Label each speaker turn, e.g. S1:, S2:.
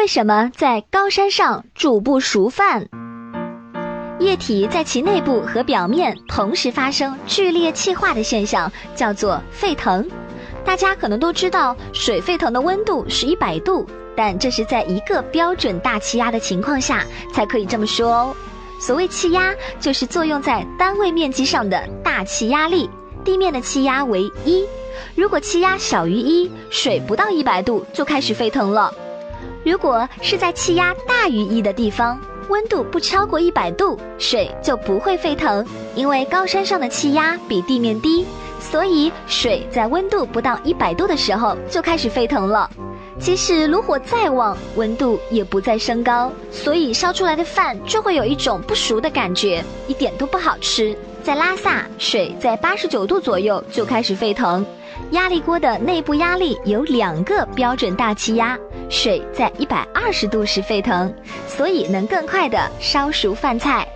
S1: 为什么在高山上煮不熟饭？液体在其内部和表面同时发生剧烈气化的现象，叫做沸腾。大家可能都知道，水沸腾的温度是一百度，但这是在一个标准大气压的情况下才可以这么说哦。所谓气压，就是作用在单位面积上的大气压力。地面的气压为一，如果气压小于一，水不到一百度就开始沸腾了。如果是在气压大于一的地方，温度不超过一百度，水就不会沸腾，因为高山上的气压比地面低，所以水在温度不到一百度的时候就开始沸腾了。即使炉火再旺，温度也不再升高，所以烧出来的饭就会有一种不熟的感觉，一点都不好吃。在拉萨，水在八十九度左右就开始沸腾。压力锅的内部压力有两个标准大气压，水在一百二十度时沸腾，所以能更快的烧熟饭菜。